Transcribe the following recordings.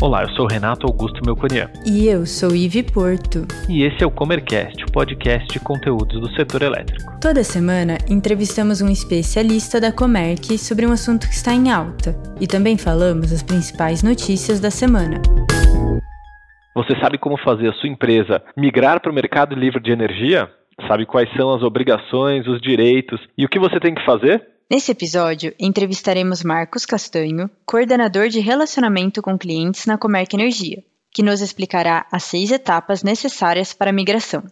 Olá, eu sou Renato Augusto Melconian. E eu sou Ive Porto. E esse é o Comercast, o podcast de conteúdos do setor elétrico. Toda semana entrevistamos um especialista da Comerc sobre um assunto que está em alta e também falamos as principais notícias da semana. Você sabe como fazer a sua empresa migrar para o mercado livre de energia? Sabe quais são as obrigações, os direitos e o que você tem que fazer? Nesse episódio, entrevistaremos Marcos Castanho, coordenador de relacionamento com clientes na Comerc Energia, que nos explicará as seis etapas necessárias para a migração.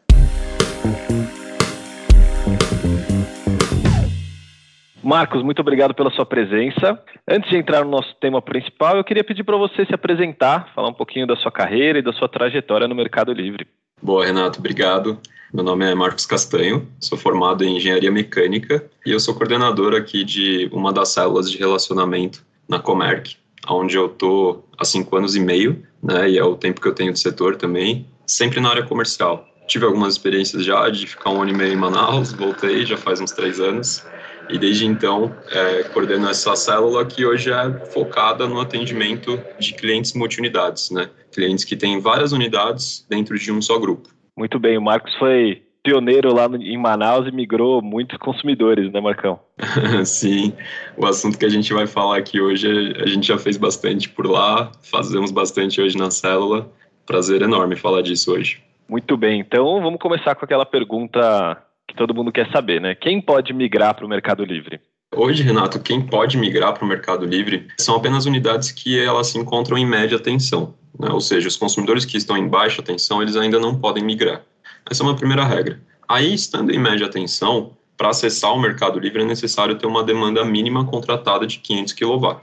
Marcos, muito obrigado pela sua presença. Antes de entrar no nosso tema principal, eu queria pedir para você se apresentar, falar um pouquinho da sua carreira e da sua trajetória no Mercado Livre. Boa, Renato, obrigado. Meu nome é Marcos Castanho, sou formado em Engenharia Mecânica e eu sou coordenador aqui de uma das células de relacionamento na Comerc, onde eu tô há cinco anos e meio, né, e é o tempo que eu tenho de setor também, sempre na área comercial. Tive algumas experiências já de ficar um ano e meio em Manaus, voltei já faz uns três anos, e desde então é, coordeno essa célula que hoje é focada no atendimento de clientes multiunidades, né, clientes que têm várias unidades dentro de um só grupo. Muito bem, o Marcos foi pioneiro lá no, em Manaus e migrou muitos consumidores, né, Marcão? Sim, o assunto que a gente vai falar aqui hoje, a gente já fez bastante por lá, fazemos bastante hoje na célula. Prazer enorme falar disso hoje. Muito bem, então vamos começar com aquela pergunta todo mundo quer saber, né? Quem pode migrar para o Mercado Livre? Hoje, Renato, quem pode migrar para o Mercado Livre são apenas unidades que elas se encontram em média tensão. Né? Ou seja, os consumidores que estão em baixa tensão, eles ainda não podem migrar. Essa é uma primeira regra. Aí, estando em média tensão, para acessar o Mercado Livre é necessário ter uma demanda mínima contratada de 500 kW.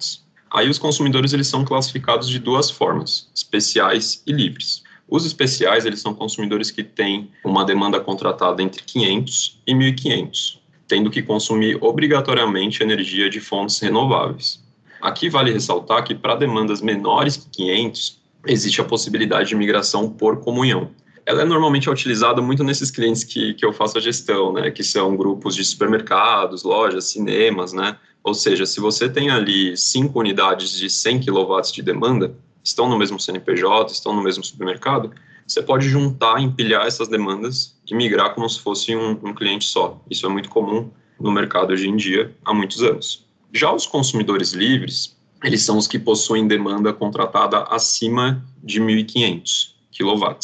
Aí os consumidores eles são classificados de duas formas, especiais e livres. Os especiais eles são consumidores que têm uma demanda contratada entre 500 e 1.500, tendo que consumir obrigatoriamente energia de fontes renováveis. Aqui vale ressaltar que para demandas menores que 500, existe a possibilidade de migração por comunhão. Ela é normalmente utilizada muito nesses clientes que, que eu faço a gestão, né, que são grupos de supermercados, lojas, cinemas, né, ou seja, se você tem ali cinco unidades de 100 kW de demanda, estão no mesmo CNPJ, estão no mesmo supermercado, você pode juntar, empilhar essas demandas e migrar como se fosse um, um cliente só. Isso é muito comum no mercado hoje em dia, há muitos anos. Já os consumidores livres, eles são os que possuem demanda contratada acima de 1.500 kW.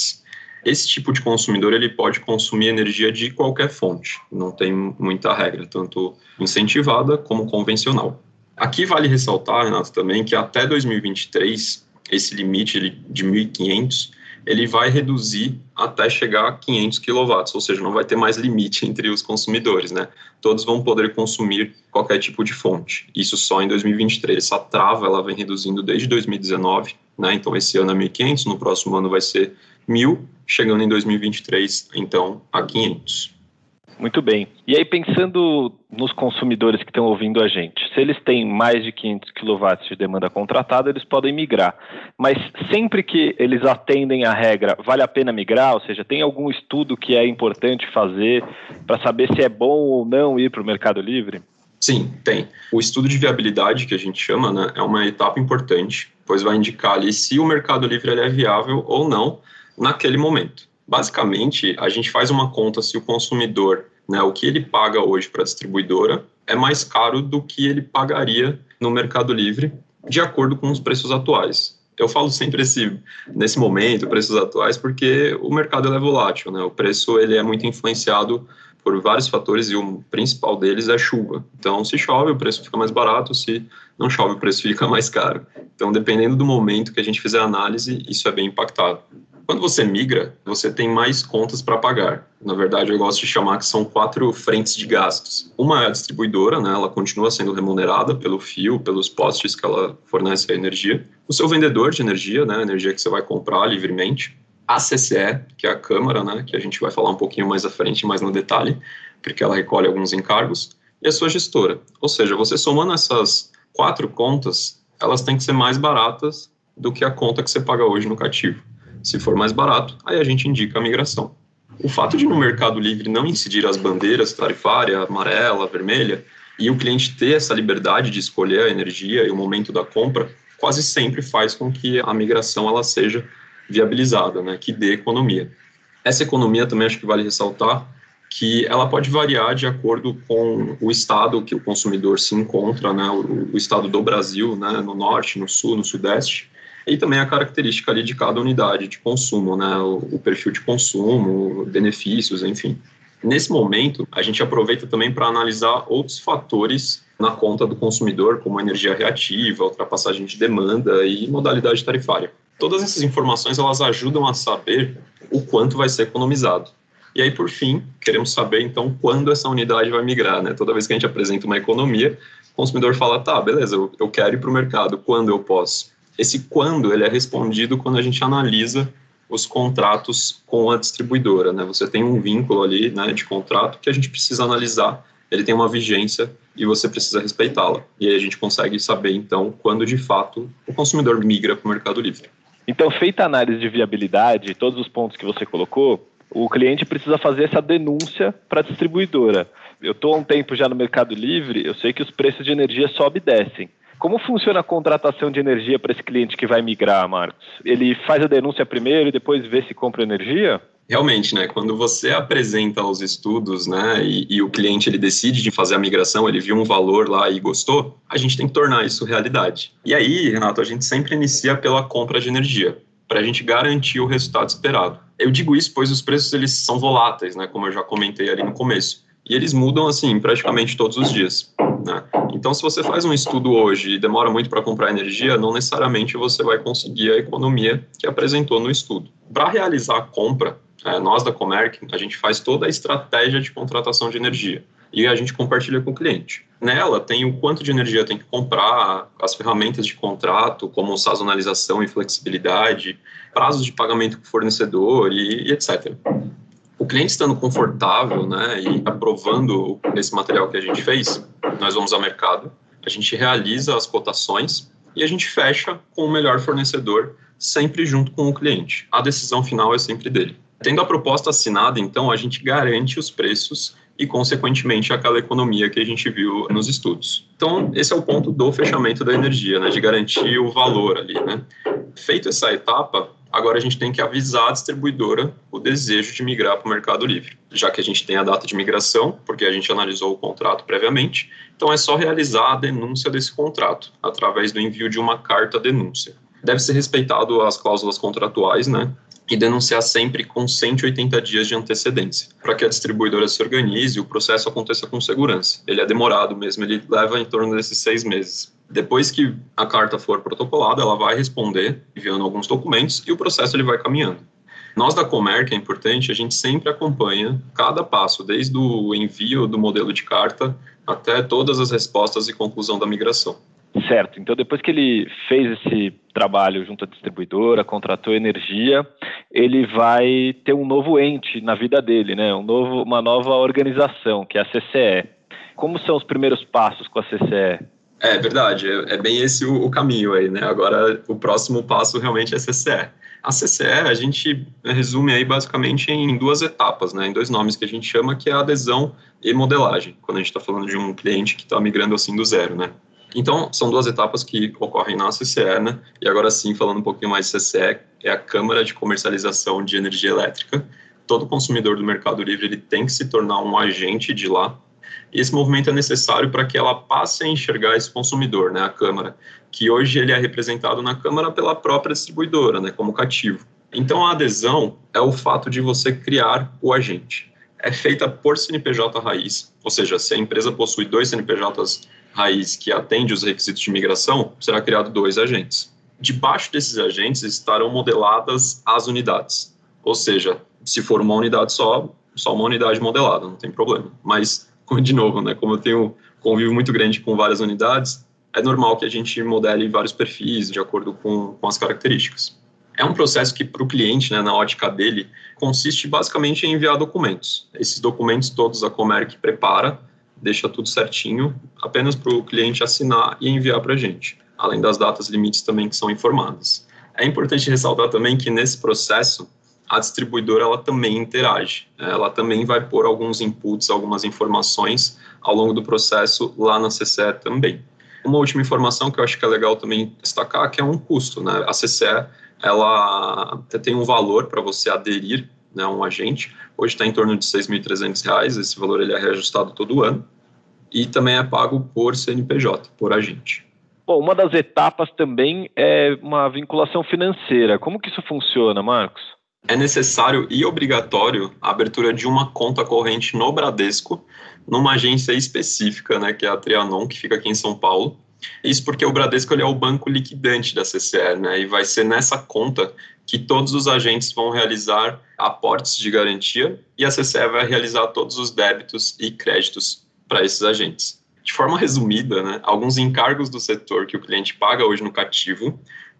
Esse tipo de consumidor ele pode consumir energia de qualquer fonte, não tem muita regra, tanto incentivada como convencional. Aqui vale ressaltar, Renato, também que até 2023 esse limite de 1.500 ele vai reduzir até chegar a 500 kW, ou seja, não vai ter mais limite entre os consumidores, né? Todos vão poder consumir qualquer tipo de fonte. Isso só em 2023. Essa trava ela vem reduzindo desde 2019, né? Então esse ano é 1.500, no próximo ano vai ser 1.000, chegando em 2023, então, a 500. Muito bem. E aí, pensando nos consumidores que estão ouvindo a gente, se eles têm mais de 500 kW de demanda contratada, eles podem migrar. Mas sempre que eles atendem a regra, vale a pena migrar? Ou seja, tem algum estudo que é importante fazer para saber se é bom ou não ir para o Mercado Livre? Sim, tem. O estudo de viabilidade, que a gente chama, né, é uma etapa importante, pois vai indicar ali se o Mercado Livre é viável ou não naquele momento. Basicamente, a gente faz uma conta se o consumidor, né, o que ele paga hoje para a distribuidora é mais caro do que ele pagaria no Mercado Livre, de acordo com os preços atuais. Eu falo sempre esse, nesse momento, preços atuais, porque o mercado é volátil, né? O preço ele é muito influenciado por vários fatores e o principal deles é chuva. Então, se chove, o preço fica mais barato, se não chove, o preço fica mais caro. Então, dependendo do momento que a gente fizer a análise, isso é bem impactado. Quando você migra, você tem mais contas para pagar. Na verdade, eu gosto de chamar que são quatro frentes de gastos. Uma é a distribuidora, né? ela continua sendo remunerada pelo fio, pelos postes que ela fornece a energia. O seu vendedor de energia, né? a energia que você vai comprar livremente. A CCE, que é a Câmara, né? que a gente vai falar um pouquinho mais à frente, mais no detalhe, porque ela recolhe alguns encargos. E a sua gestora. Ou seja, você somando essas quatro contas, elas têm que ser mais baratas do que a conta que você paga hoje no cativo. Se for mais barato, aí a gente indica a migração. O fato de no Mercado Livre não incidir as bandeiras tarifária, amarela, vermelha, e o cliente ter essa liberdade de escolher a energia e o momento da compra, quase sempre faz com que a migração ela seja viabilizada, né, que dê economia. Essa economia também acho que vale ressaltar que ela pode variar de acordo com o estado que o consumidor se encontra, né, o, o estado do Brasil, né, no norte, no sul, no sudeste, e também a característica ali de cada unidade de consumo, né, o, o perfil de consumo, benefícios, enfim. Nesse momento, a gente aproveita também para analisar outros fatores na conta do consumidor, como energia reativa, ultrapassagem de demanda e modalidade tarifária. Todas essas informações elas ajudam a saber o quanto vai ser economizado. E aí, por fim, queremos saber então quando essa unidade vai migrar. Né? Toda vez que a gente apresenta uma economia, o consumidor fala: tá, beleza, eu, eu quero ir para o mercado, quando eu posso? Esse quando ele é respondido quando a gente analisa os contratos com a distribuidora. Né? Você tem um vínculo ali né, de contrato que a gente precisa analisar, ele tem uma vigência e você precisa respeitá-la. E aí a gente consegue saber, então, quando de fato o consumidor migra para o Mercado Livre. Então, feita a análise de viabilidade, todos os pontos que você colocou, o cliente precisa fazer essa denúncia para a distribuidora. Eu estou há um tempo já no Mercado Livre, eu sei que os preços de energia sobem e descem. Como funciona a contratação de energia para esse cliente que vai migrar, Marcos? Ele faz a denúncia primeiro e depois vê se compra energia? Realmente, né? Quando você apresenta os estudos, né, e, e, o cliente ele decide de fazer a migração, ele viu um valor lá e gostou, a gente tem que tornar isso realidade. E aí, Renato, a gente sempre inicia pela compra de energia, para a gente garantir o resultado esperado. Eu digo isso pois os preços eles são voláteis, né, como eu já comentei ali no começo, e eles mudam assim praticamente todos os dias. Né? Então, se você faz um estudo hoje e demora muito para comprar energia, não necessariamente você vai conseguir a economia que apresentou no estudo. Para realizar a compra, é, nós da Comerc, a gente faz toda a estratégia de contratação de energia e a gente compartilha com o cliente. Nela tem o quanto de energia tem que comprar, as ferramentas de contrato, como sazonalização e flexibilidade, prazos de pagamento com o fornecedor e, e etc o cliente estando confortável né, e aprovando esse material que a gente fez, nós vamos ao mercado, a gente realiza as cotações e a gente fecha com o melhor fornecedor, sempre junto com o cliente. A decisão final é sempre dele. Tendo a proposta assinada, então, a gente garante os preços e, consequentemente, aquela economia que a gente viu nos estudos. Então, esse é o ponto do fechamento da energia, né, de garantir o valor ali. Né? Feito essa etapa, Agora a gente tem que avisar a distribuidora o desejo de migrar para o Mercado Livre, já que a gente tem a data de migração, porque a gente analisou o contrato previamente. Então é só realizar a denúncia desse contrato através do envio de uma carta denúncia. Deve ser respeitado as cláusulas contratuais, né? E denunciar sempre com 180 dias de antecedência, para que a distribuidora se organize e o processo aconteça com segurança. Ele é demorado mesmo, ele leva em torno desses seis meses. Depois que a carta for protocolada, ela vai responder enviando alguns documentos e o processo ele vai caminhando. Nós da Comerc, é importante, a gente sempre acompanha cada passo, desde o envio do modelo de carta até todas as respostas e conclusão da migração. Certo. Então, depois que ele fez esse trabalho junto à distribuidora, contratou energia, ele vai ter um novo ente na vida dele, né? Um novo, uma nova organização, que é a CCE. Como são os primeiros passos com a CCE? É verdade, é, é bem esse o, o, caminho aí, né? Agora, o próximo passo realmente é a CCE. A CCE a gente resume aí basicamente em duas etapas, né? Em dois nomes que a gente chama, que é adesão e modelagem, quando a gente está falando de um cliente que está migrando assim do zero, né? Então, são duas etapas que ocorrem na CCE, né? E agora sim, falando um pouquinho mais de CCE, é a Câmara de Comercialização de Energia Elétrica. Todo consumidor do Mercado Livre ele tem que se tornar um agente de lá, e esse movimento é necessário para que ela passe a enxergar esse consumidor, né, a Câmara, que hoje ele é representado na Câmara pela própria distribuidora, né, como cativo. Então, a adesão é o fato de você criar o agente. É feita por CNPJ raiz, ou seja, se a empresa possui dois CNPJs raiz que atendem os requisitos de migração, será criado dois agentes. Debaixo desses agentes estarão modeladas as unidades. Ou seja, se for uma unidade só, só uma unidade modelada, não tem problema. Mas de novo, né, como eu tenho convívio muito grande com várias unidades, é normal que a gente modele vários perfis de acordo com, com as características. É um processo que, para o cliente, né, na ótica dele, consiste basicamente em enviar documentos. Esses documentos todos a Comerc prepara, deixa tudo certinho, apenas para o cliente assinar e enviar para a gente, além das datas limites também que são informadas. É importante ressaltar também que nesse processo a distribuidora ela também interage. Né? Ela também vai pôr alguns inputs, algumas informações ao longo do processo lá na CCE também. Uma última informação que eu acho que é legal também destacar, que é um custo, né? A CCE, ela tem um valor para você aderir né, um agente. Hoje está em torno de R$ 6.300, esse valor ele é reajustado todo ano. E também é pago por CNPJ, por agente. Bom, uma das etapas também é uma vinculação financeira. Como que isso funciona, Marcos? É necessário e obrigatório a abertura de uma conta corrente no Bradesco, numa agência específica, né, que é a Trianon, que fica aqui em São Paulo. Isso porque o Bradesco ele é o banco liquidante da CCR, né, e vai ser nessa conta que todos os agentes vão realizar aportes de garantia e a CCE vai realizar todos os débitos e créditos para esses agentes. De forma resumida, né, alguns encargos do setor que o cliente paga hoje no cativo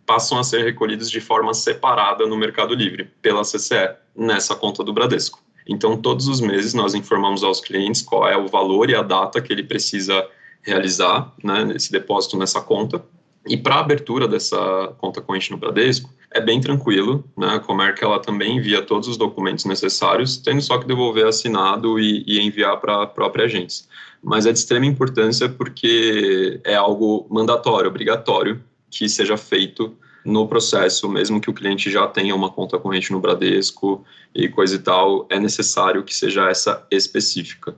passam a ser recolhidos de forma separada no Mercado Livre, pela CCE, nessa conta do Bradesco. Então, todos os meses nós informamos aos clientes qual é o valor e a data que ele precisa realizar né, esse depósito nessa conta. E para a abertura dessa conta corrente no Bradesco, é bem tranquilo, né? A Comerc ela também envia todos os documentos necessários, tendo só que devolver assinado e, e enviar para a própria agência. Mas é de extrema importância porque é algo mandatório, obrigatório que seja feito no processo, mesmo que o cliente já tenha uma conta corrente no Bradesco e coisa e tal, é necessário que seja essa específica.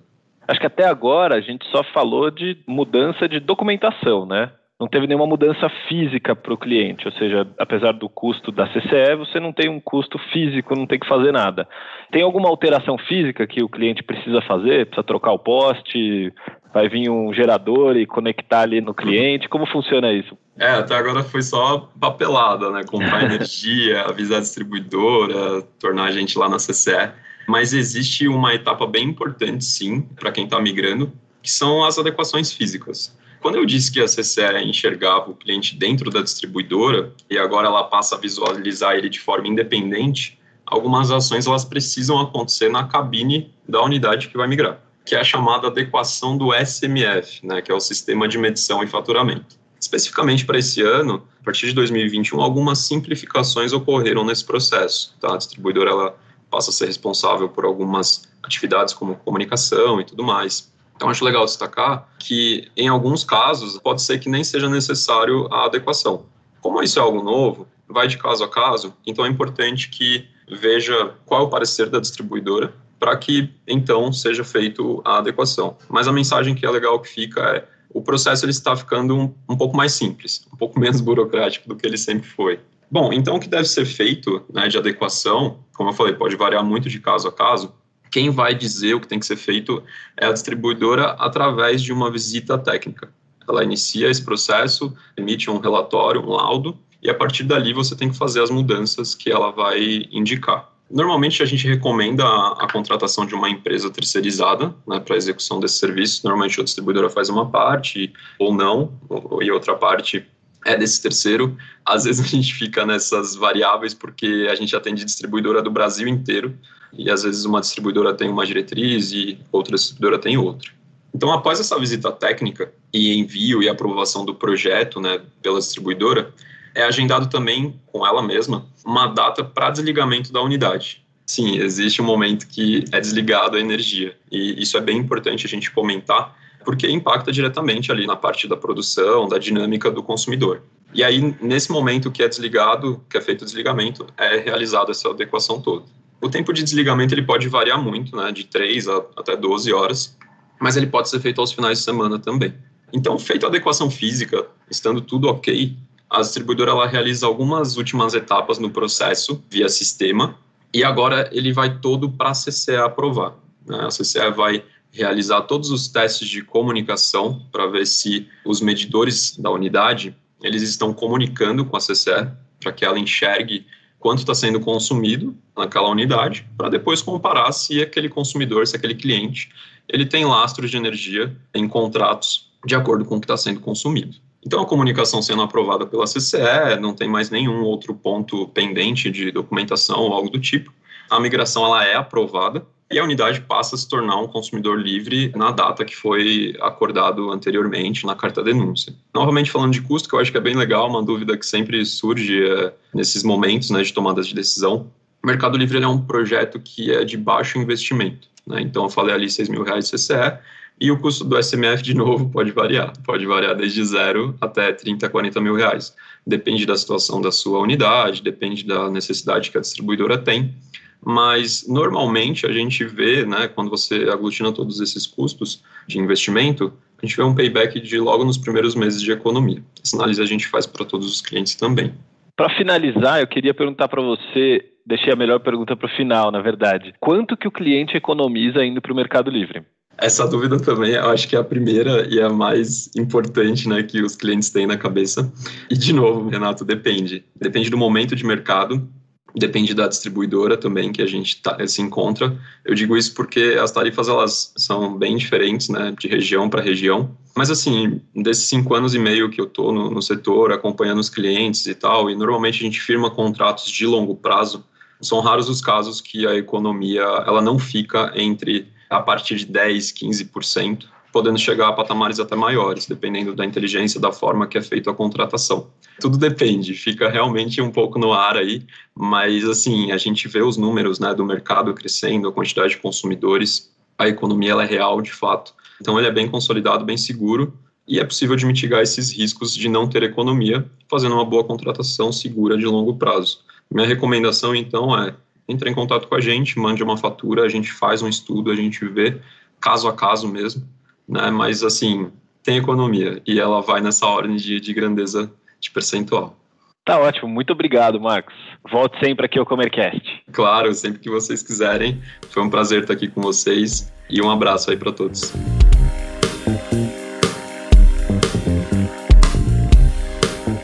Acho que até agora a gente só falou de mudança de documentação, né? não teve nenhuma mudança física para o cliente, ou seja, apesar do custo da CCE, você não tem um custo físico, não tem que fazer nada. Tem alguma alteração física que o cliente precisa fazer? Precisa trocar o poste? Vai vir um gerador e conectar ali no cliente? Como funciona isso? É, até agora foi só papelada, né? Comprar energia, avisar a distribuidora, tornar a gente lá na CCE. Mas existe uma etapa bem importante, sim, para quem está migrando, que são as adequações físicas. Quando eu disse que a CCE enxergava o cliente dentro da distribuidora e agora ela passa a visualizar ele de forma independente, algumas ações elas precisam acontecer na cabine da unidade que vai migrar, que é a chamada adequação do SMF, né, que é o Sistema de Medição e Faturamento. Especificamente para esse ano, a partir de 2021, algumas simplificações ocorreram nesse processo. Tá? A distribuidora ela passa a ser responsável por algumas atividades como comunicação e tudo mais. Então, acho legal destacar que, em alguns casos, pode ser que nem seja necessário a adequação. Como isso é algo novo, vai de caso a caso, então é importante que veja qual é o parecer da distribuidora para que, então, seja feito a adequação. Mas a mensagem que é legal que fica é o processo ele está ficando um, um pouco mais simples, um pouco menos burocrático do que ele sempre foi. Bom, então o que deve ser feito né, de adequação, como eu falei, pode variar muito de caso a caso, quem vai dizer o que tem que ser feito é a distribuidora através de uma visita técnica. Ela inicia esse processo, emite um relatório, um laudo, e a partir dali você tem que fazer as mudanças que ela vai indicar. Normalmente a gente recomenda a, a contratação de uma empresa terceirizada né, para execução desse serviço. Normalmente a distribuidora faz uma parte ou não, ou, e outra parte é desse terceiro. Às vezes a gente fica nessas variáveis porque a gente atende distribuidora do Brasil inteiro e às vezes uma distribuidora tem uma diretriz e outra distribuidora tem outra. Então, após essa visita técnica e envio e aprovação do projeto né, pela distribuidora, é agendado também com ela mesma uma data para desligamento da unidade. Sim, existe um momento que é desligado a energia e isso é bem importante a gente comentar porque impacta diretamente ali na parte da produção, da dinâmica do consumidor. E aí, nesse momento que é desligado, que é feito o desligamento, é realizada essa adequação toda. O tempo de desligamento ele pode variar muito, né, de 3 a, até 12 horas, mas ele pode ser feito aos finais de semana também. Então, feita a adequação física, estando tudo ok, a distribuidora ela realiza algumas últimas etapas no processo via sistema e agora ele vai todo para a CCE aprovar. Né? A CCE vai realizar todos os testes de comunicação para ver se os medidores da unidade eles estão comunicando com a CCE para que ela enxergue quanto está sendo consumido naquela unidade, para depois comparar se aquele consumidor, se aquele cliente, ele tem lastros de energia em contratos de acordo com o que está sendo consumido. Então, a comunicação sendo aprovada pela CCE, não tem mais nenhum outro ponto pendente de documentação ou algo do tipo. A migração ela é aprovada e a unidade passa a se tornar um consumidor livre na data que foi acordado anteriormente na carta denúncia. Novamente falando de custo, que eu acho que é bem legal, uma dúvida que sempre surge é, nesses momentos né, de tomadas de decisão. O Mercado Livre é um projeto que é de baixo investimento. Né? Então, eu falei ali 6 mil reais de CCE, E o custo do SMF, de novo, pode variar. Pode variar desde zero até 30, 40 mil reais. Depende da situação da sua unidade, depende da necessidade que a distribuidora tem. Mas, normalmente, a gente vê, né, quando você aglutina todos esses custos de investimento, a gente vê um payback de logo nos primeiros meses de economia. Essa análise a gente faz para todos os clientes também. Para finalizar, eu queria perguntar para você, deixei a melhor pergunta para o final, na verdade. Quanto que o cliente economiza indo para o Mercado Livre? Essa dúvida também, eu acho que é a primeira e a mais importante, né, que os clientes têm na cabeça. E de novo, Renato, depende. Depende do momento de mercado, depende da distribuidora também que a gente tá, se encontra. Eu digo isso porque as tarifas elas são bem diferentes, né, de região para região. Mas assim, desses cinco anos e meio que eu estou no, no, setor, acompanhando os clientes e tal, e normalmente a gente firma contratos de longo prazo. São raros os casos que a economia ela não fica entre a partir de 10, 15% podendo chegar a patamares até maiores, dependendo da inteligência, da forma que é feita a contratação. Tudo depende, fica realmente um pouco no ar aí, mas assim, a gente vê os números né, do mercado crescendo, a quantidade de consumidores, a economia ela é real de fato. Então ele é bem consolidado, bem seguro, e é possível de mitigar esses riscos de não ter economia, fazendo uma boa contratação segura de longo prazo. Minha recomendação, então, é entre em contato com a gente, mande uma fatura, a gente faz um estudo, a gente vê caso a caso mesmo, né? Mas assim, tem economia e ela vai nessa ordem de, de grandeza de percentual. Tá ótimo, muito obrigado, Marcos. Volte sempre aqui ao Comercast. Claro, sempre que vocês quiserem. Foi um prazer estar aqui com vocês e um abraço aí para todos.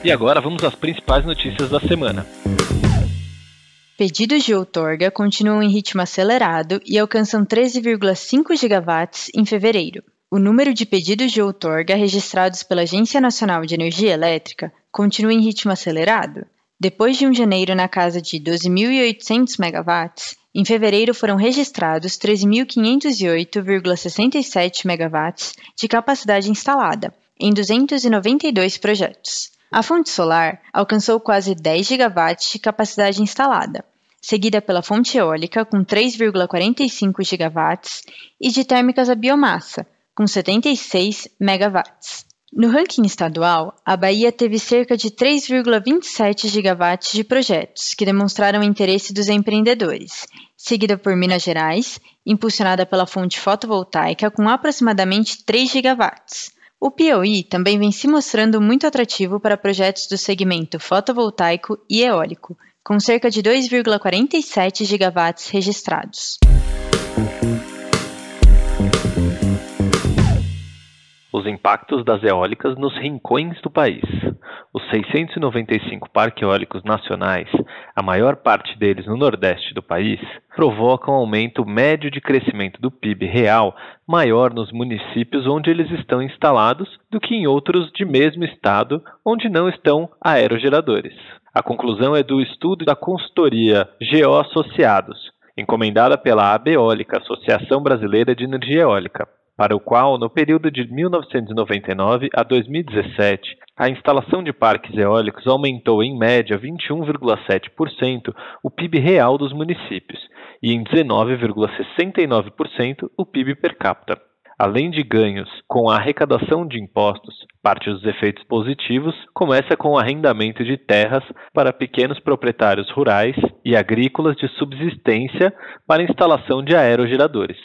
E agora vamos às principais notícias da semana. Pedidos de outorga continuam em ritmo acelerado e alcançam 13,5 gigawatts em fevereiro. O número de pedidos de outorga registrados pela Agência Nacional de Energia Elétrica continua em ritmo acelerado. Depois de um janeiro na casa de 12.800 megawatts, em fevereiro foram registrados 13.508,67 megawatts de capacidade instalada, em 292 projetos. A fonte solar alcançou quase 10 gigawatts de capacidade instalada, seguida pela fonte eólica com 3,45 gigawatts e de térmicas a biomassa, com 76 megawatts. No ranking estadual, a Bahia teve cerca de 3,27 gigawatts de projetos que demonstraram interesse dos empreendedores, seguida por Minas Gerais, impulsionada pela fonte fotovoltaica com aproximadamente 3 gigawatts. O Piauí também vem se mostrando muito atrativo para projetos do segmento fotovoltaico e eólico, com cerca de 2,47 gigawatts registrados. Os impactos das eólicas nos rincões do país. Os 695 parques eólicos nacionais, a maior parte deles no nordeste do país, provocam um aumento médio de crescimento do PIB real maior nos municípios onde eles estão instalados do que em outros de mesmo estado onde não estão aerogeradores. A conclusão é do estudo da consultoria GEO Associados, encomendada pela ABEólica, Associação Brasileira de Energia Eólica para o qual, no período de 1999 a 2017, a instalação de parques eólicos aumentou em média 21,7% o PIB real dos municípios e em 19,69% o PIB per capita. Além de ganhos com a arrecadação de impostos, parte dos efeitos positivos começa com o arrendamento de terras para pequenos proprietários rurais e agrícolas de subsistência para instalação de aerogeradores.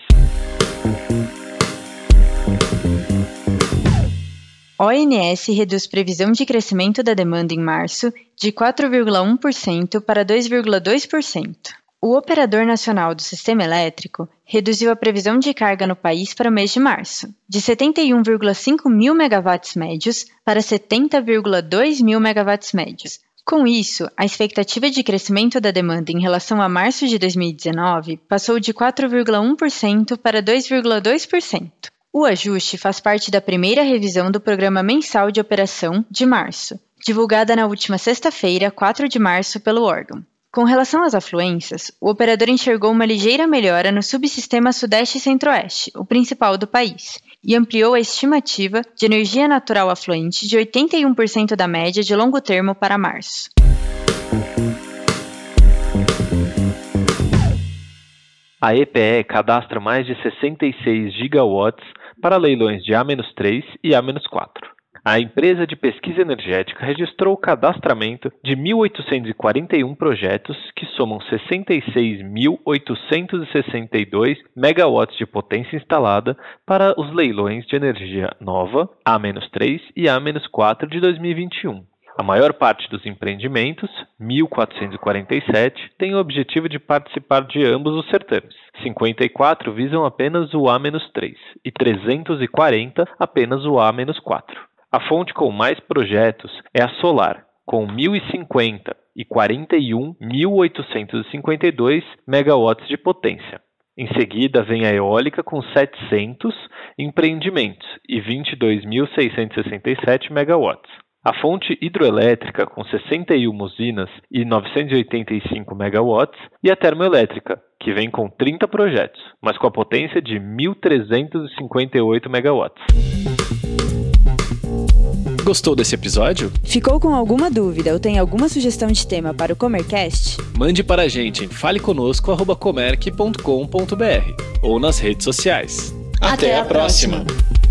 ONS reduz previsão de crescimento da demanda em março de 4,1% para 2,2%. O Operador Nacional do Sistema Elétrico reduziu a previsão de carga no país para o mês de março, de 71,5 mil megawatts médios para 70,2 mil megawatts médios. Com isso, a expectativa de crescimento da demanda em relação a março de 2019 passou de 4,1% para 2,2%. O ajuste faz parte da primeira revisão do Programa Mensal de Operação de março, divulgada na última sexta-feira, 4 de março, pelo órgão. Com relação às afluências, o operador enxergou uma ligeira melhora no subsistema Sudeste e Centro-Oeste, o principal do país, e ampliou a estimativa de energia natural afluente de 81% da média de longo termo para março. A EPE cadastra mais de 66 gigawatts para leilões de A-3 e A-4. A empresa de pesquisa energética registrou o cadastramento de 1.841 projetos que somam 66.862 megawatts de potência instalada para os leilões de energia nova A-3 e A-4 de 2021. A maior parte dos empreendimentos, 1.447, tem o objetivo de participar de ambos os certames. 54 visam apenas o A-3 e 340 apenas o A-4. A fonte com mais projetos é a Solar, com 1.050 e 41.852 megawatts de potência. Em seguida, vem a eólica com 700 empreendimentos e 22.667 megawatts. A fonte hidroelétrica, com 61 usinas e 985 megawatts, e a termoelétrica, que vem com 30 projetos, mas com a potência de 1.358 megawatts. Gostou desse episódio? Ficou com alguma dúvida ou tem alguma sugestão de tema para o Comercast? Mande para a gente em faleconosco.comerc.com.br ou nas redes sociais. Até, Até a, próxima. próxima.